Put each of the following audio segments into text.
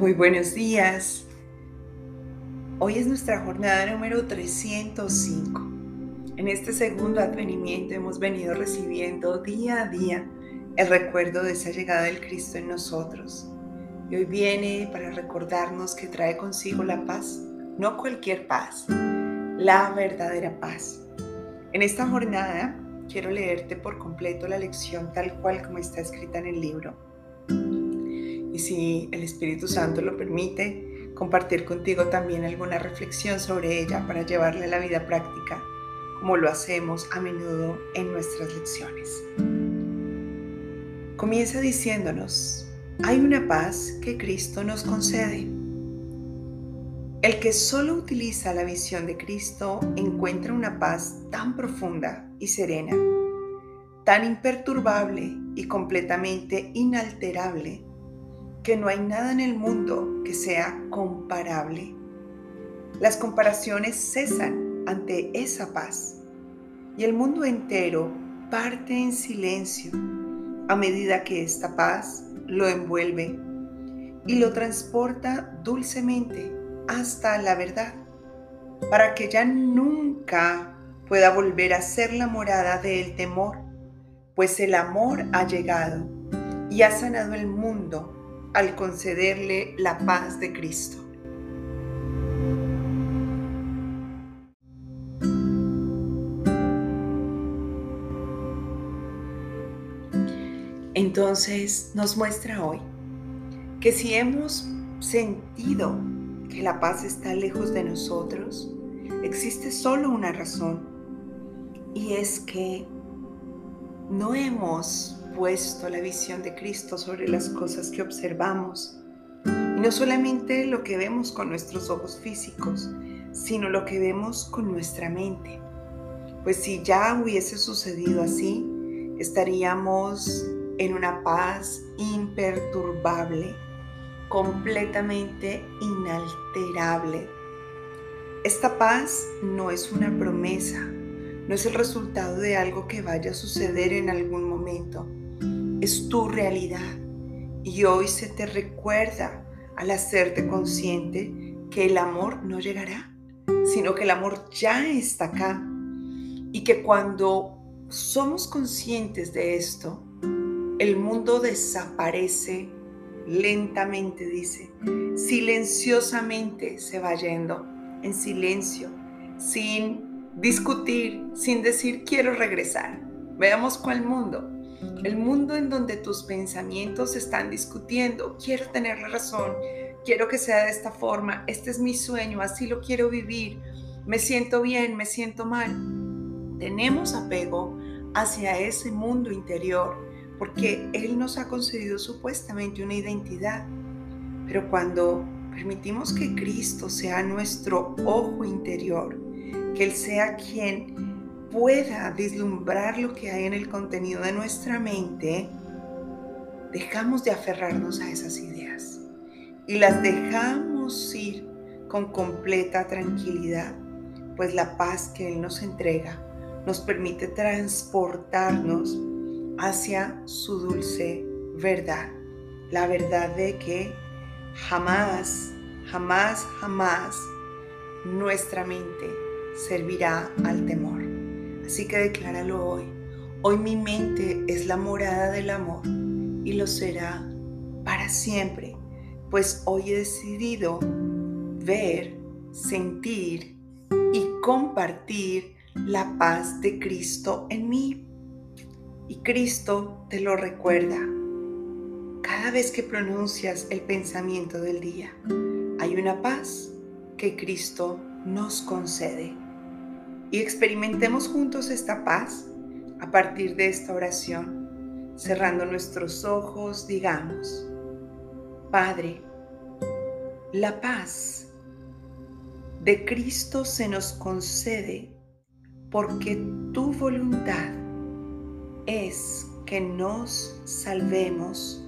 Muy buenos días. Hoy es nuestra jornada número 305. En este segundo advenimiento hemos venido recibiendo día a día el recuerdo de esa llegada del Cristo en nosotros. Y hoy viene para recordarnos que trae consigo la paz, no cualquier paz, la verdadera paz. En esta jornada quiero leerte por completo la lección tal cual como está escrita en el libro si el Espíritu Santo lo permite, compartir contigo también alguna reflexión sobre ella para llevarla a la vida práctica, como lo hacemos a menudo en nuestras lecciones. Comienza diciéndonos, hay una paz que Cristo nos concede. El que solo utiliza la visión de Cristo encuentra una paz tan profunda y serena, tan imperturbable y completamente inalterable que no hay nada en el mundo que sea comparable. Las comparaciones cesan ante esa paz y el mundo entero parte en silencio a medida que esta paz lo envuelve y lo transporta dulcemente hasta la verdad, para que ya nunca pueda volver a ser la morada del temor, pues el amor ha llegado y ha sanado el mundo al concederle la paz de Cristo. Entonces nos muestra hoy que si hemos sentido que la paz está lejos de nosotros, existe solo una razón y es que no hemos puesto la visión de Cristo sobre las cosas que observamos. Y no solamente lo que vemos con nuestros ojos físicos, sino lo que vemos con nuestra mente. Pues si ya hubiese sucedido así, estaríamos en una paz imperturbable, completamente inalterable. Esta paz no es una promesa, no es el resultado de algo que vaya a suceder en algún momento es tu realidad. Y hoy se te recuerda al hacerte consciente que el amor no llegará, sino que el amor ya está acá. Y que cuando somos conscientes de esto, el mundo desaparece lentamente, dice, silenciosamente se va yendo, en silencio, sin discutir, sin decir quiero regresar. Veamos cuál mundo el mundo en donde tus pensamientos están discutiendo, quiero tener la razón, quiero que sea de esta forma, este es mi sueño, así lo quiero vivir, me siento bien, me siento mal. Tenemos apego hacia ese mundo interior porque Él nos ha concedido supuestamente una identidad. Pero cuando permitimos que Cristo sea nuestro ojo interior, que Él sea quien pueda vislumbrar lo que hay en el contenido de nuestra mente, dejamos de aferrarnos a esas ideas y las dejamos ir con completa tranquilidad, pues la paz que Él nos entrega nos permite transportarnos hacia su dulce verdad, la verdad de que jamás, jamás, jamás nuestra mente servirá al temor. Así que decláralo hoy. Hoy mi mente es la morada del amor y lo será para siempre, pues hoy he decidido ver, sentir y compartir la paz de Cristo en mí. Y Cristo te lo recuerda cada vez que pronuncias el pensamiento del día. Hay una paz que Cristo nos concede y experimentemos juntos esta paz a partir de esta oración. Cerrando nuestros ojos, digamos, Padre, la paz de Cristo se nos concede porque tu voluntad es que nos salvemos.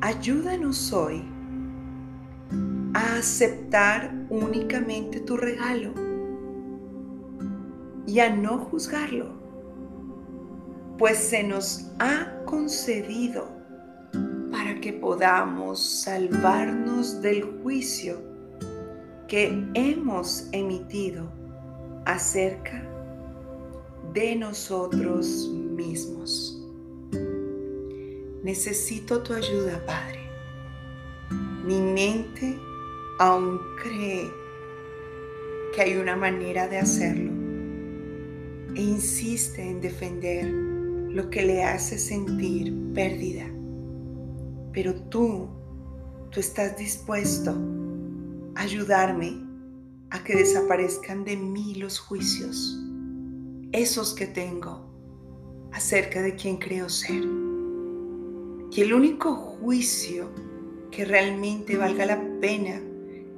Ayúdanos hoy a aceptar únicamente tu regalo y a no juzgarlo, pues se nos ha concedido para que podamos salvarnos del juicio que hemos emitido acerca de nosotros mismos. Necesito tu ayuda, Padre. Mi mente aún cree que hay una manera de hacerlo e insiste en defender lo que le hace sentir pérdida. Pero tú, tú estás dispuesto a ayudarme a que desaparezcan de mí los juicios, esos que tengo acerca de quien creo ser. Y el único juicio que realmente valga la pena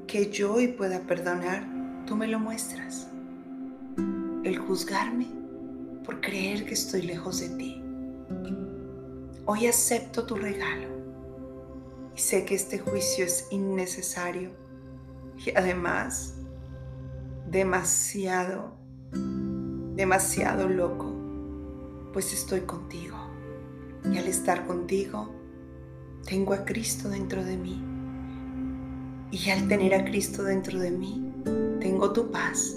que yo hoy pueda perdonar, tú me lo muestras. El juzgarme por creer que estoy lejos de ti. Hoy acepto tu regalo y sé que este juicio es innecesario y además demasiado, demasiado loco, pues estoy contigo. Y al estar contigo, tengo a Cristo dentro de mí. Y al tener a Cristo dentro de mí, tengo tu paz.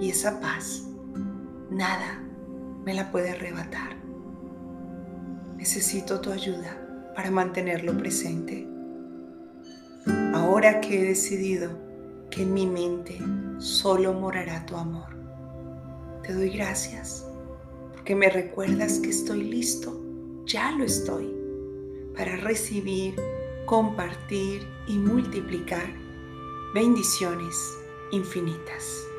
Y esa paz, nada me la puede arrebatar. Necesito tu ayuda para mantenerlo presente. Ahora que he decidido que en mi mente solo morará tu amor, te doy gracias porque me recuerdas que estoy listo, ya lo estoy, para recibir, compartir y multiplicar bendiciones infinitas.